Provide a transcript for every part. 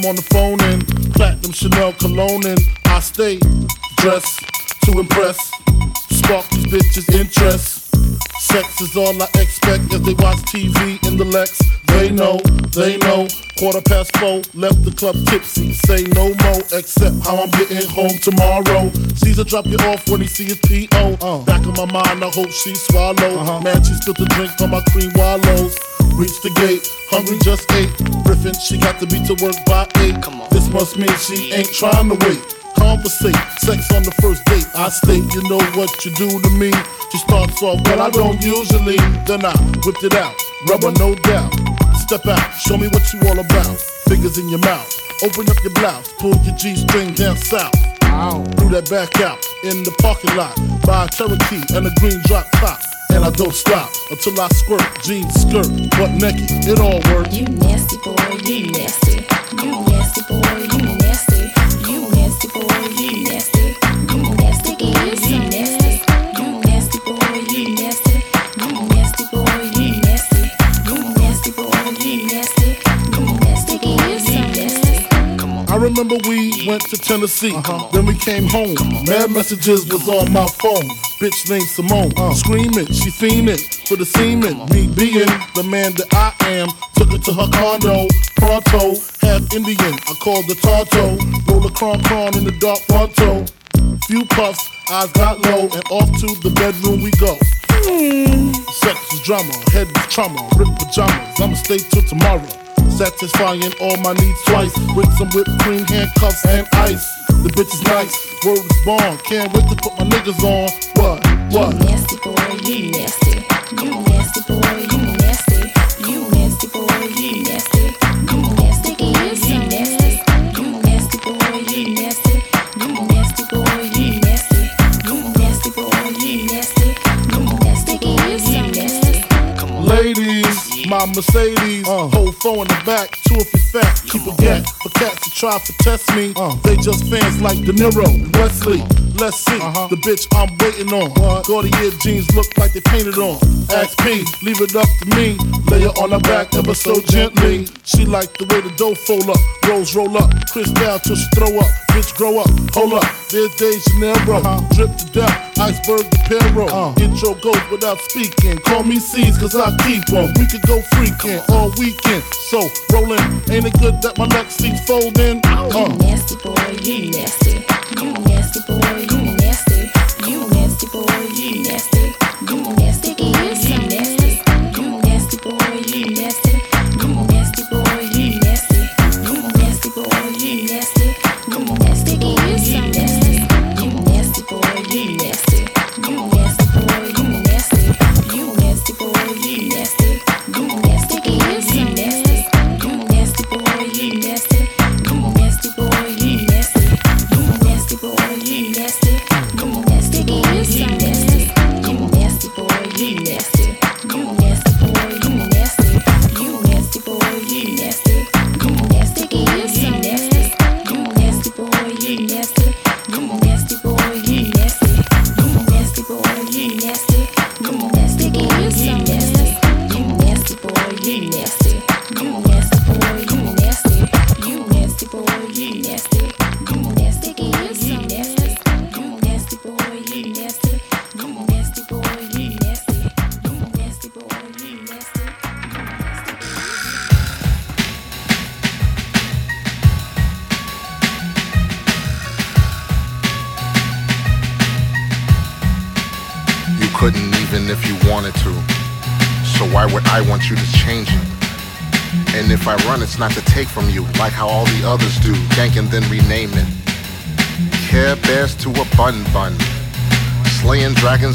Them on the Quarter past four, left the club tipsy. Say no more, except how I'm getting home tomorrow. Caesar drop you off when he see his P.O. Uh. Back in my mind, I hope she swallow. Uh-huh. Man, she spilled the drink on my cream Wallys. Reach the gate, hungry just ate. Griffin, she got to be to work by eight. Come on. This must mean she ain't trying to wait. Conversate, sex on the first date. I state, you know what you do to me. She starts off, well, I don't usually. Then I whipped it out, rubber no doubt. Step out, show me what you all about. Fingers in your mouth, open up your blouse, pull your G string down south. Ow. Threw that back out in the parking lot. Buy a Cherokee and a green drop top. And I don't stop until I squirt. Jeans, skirt, butt naked, it all works. You nasty boy, you nasty. You nasty boy, you remember we went to Tennessee, then we came home. Mad messages was on my phone. Bitch named Simone, screaming, she fiending for the semen. Me being the man that I am, took her to her condo. Pronto, half Indian, I called the Tonto. Roll a cron cron in the dark fronto. Few puffs, eyes got low, and off to the bedroom we go. Sex is drama, head is trauma, rip pajamas. I'ma stay till tomorrow. Satisfying all my needs twice with some whipped cream, handcuffs, and ice. The bitch is nice, word is born. Can't wait to put my niggas on. What? What? You nasty boy, you nasty. You nasty boy, my Mercedes, hold four in the back, two if you fat, keep a gap for cats to try to test me. They just fans like De Niro, Wesley. Let's see the bitch I'm waiting on. Gaultier jeans look like they painted on. Ask P, leave it up to me. Lay her on her back ever so gently. She like the way the dough fold up, rolls roll up, Chris down till she throw up. Bitch grow up, hold up. There's De Janeiro, drip to death, iceberg the Perro. Intro goes without speaking. Call me C's cause I keep 'em. We could go freaking all weekend. So rollin', ain't it good that my neck seats folding? You Uh. nasty boy, you nasty. You nasty boy, you nasty. You nasty boy,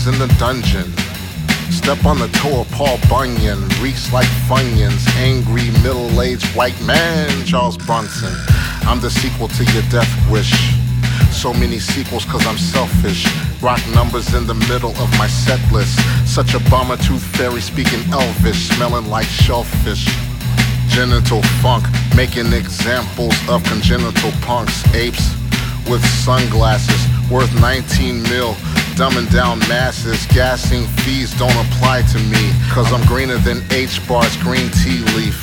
In the dungeon. Step on the toe of Paul Bunyan. Reeks like Funyuns. Angry middle-aged white man, Charles Bronson. I'm the sequel to your death wish. So many sequels cause I'm selfish. Rock numbers in the middle of my set list. Such a bomber tooth fairy speaking elvish, smelling like shellfish. Genital funk, making examples of congenital punks, apes with sunglasses worth 19 mil. Dumbing down masses, gassing fees don't apply to me. Cause I'm greener than H bars, green tea leaf.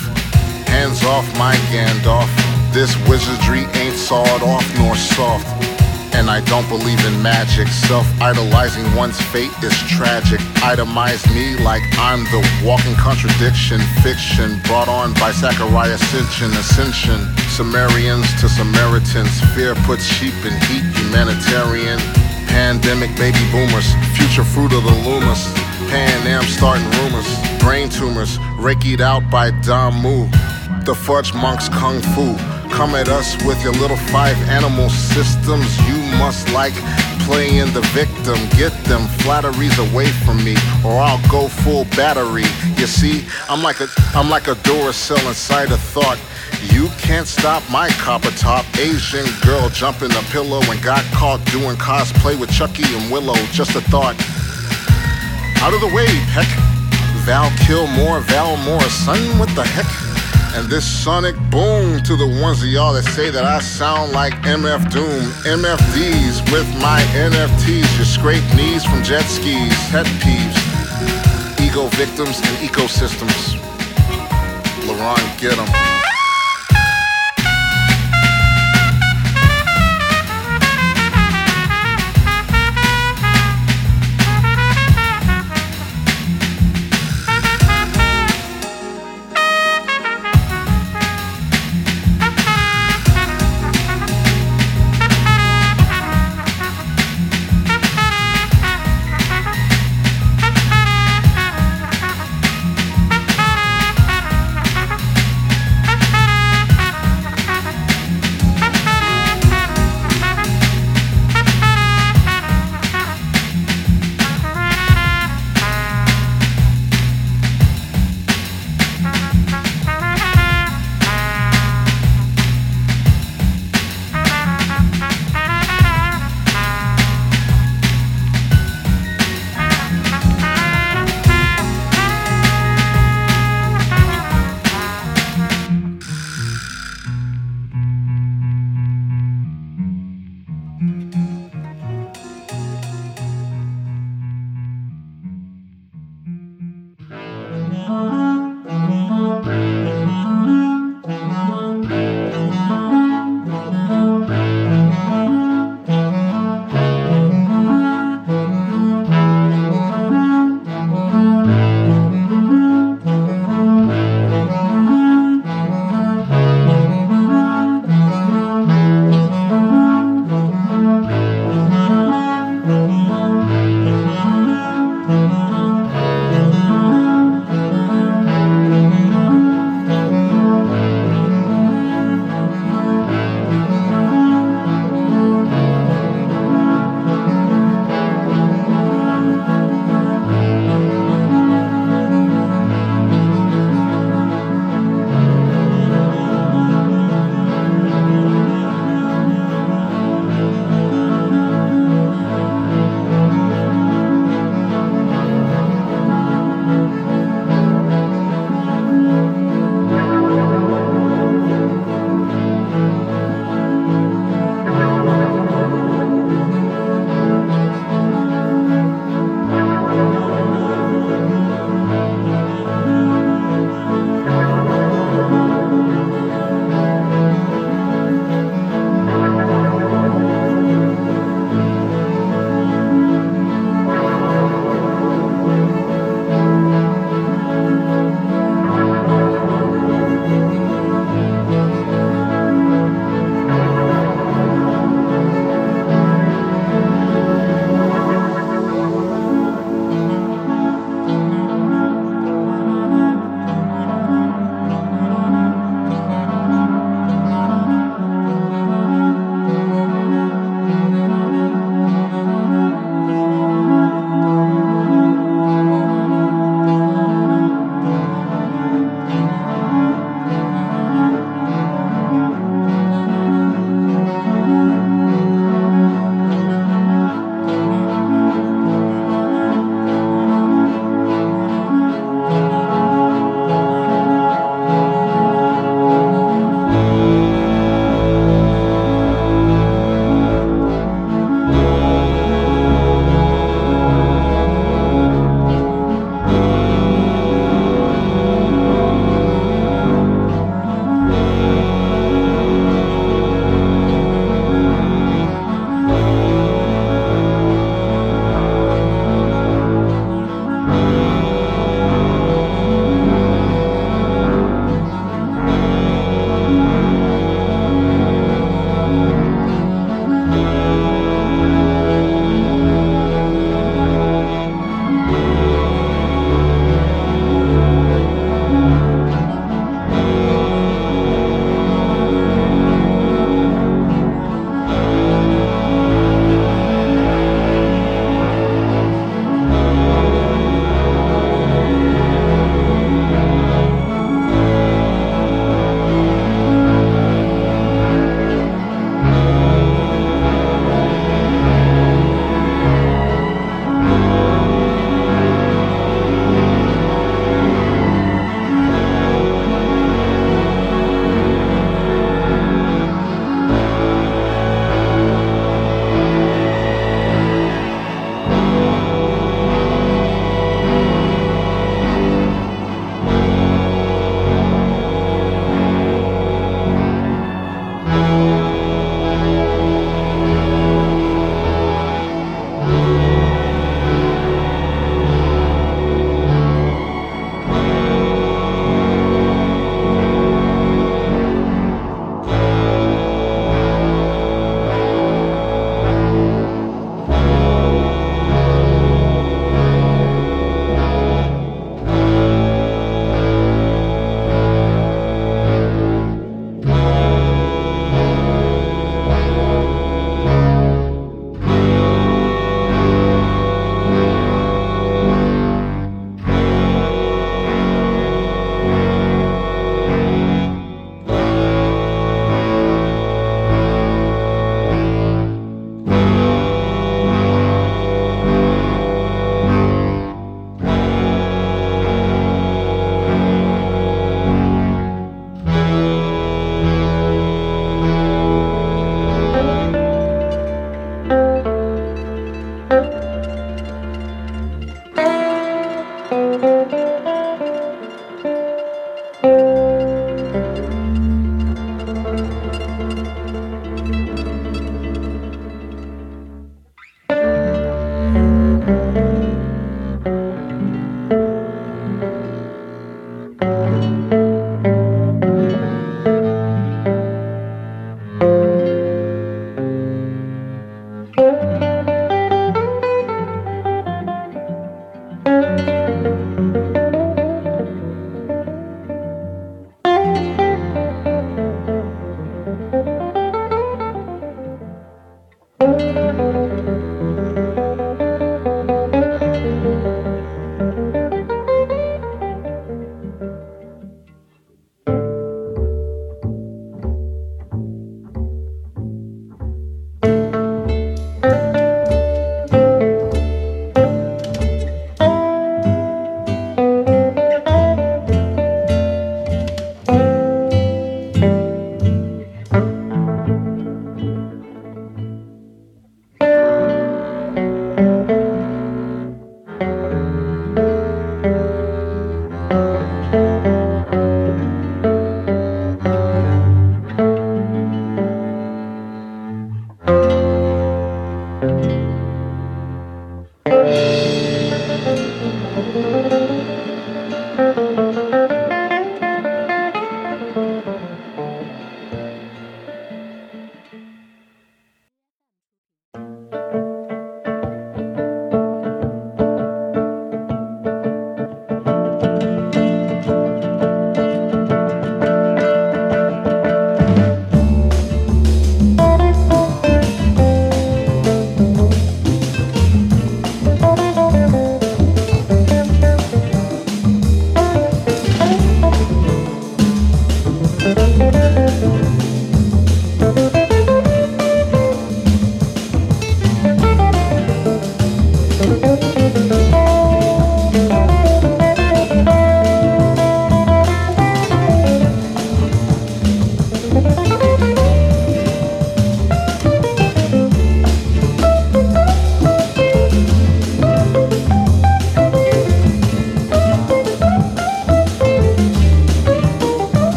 Hands off my Gandalf. This wizardry ain't sawed off nor soft. And I don't believe in magic. Self idolizing one's fate is tragic. Itemize me like I'm the walking contradiction. Fiction brought on by Zachariah Ascension. Ascension. Sumerians to Samaritans. Fear puts sheep in heat. Humanitarian. Pandemic baby boomers. Future fruit of the lunas. Pan Am starting rumors. Brain tumors, rakied out by Damu. The Fudgemunk's kung fu. Come at us with your little five animal systems. You must like playing the victim. Get them flatteries away from me, or I'll go full battery. You see, I'm like a I'm like a Duracell inside a thought. You can't stop my copper top Asian girl jumping the pillow and got caught doing cosplay with Chucky and Willow. Just a thought. Out of the way, peck. Val Kilmer, Val Morrison, what the heck? And this sonic boom to the ones of y'all that say that I sound like MF Doom. MFDs with my NFTs, your scrape knees from jet skis, pet peeves, ego victims and ecosystems. LaRon, get 'em.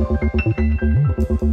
フフフフ。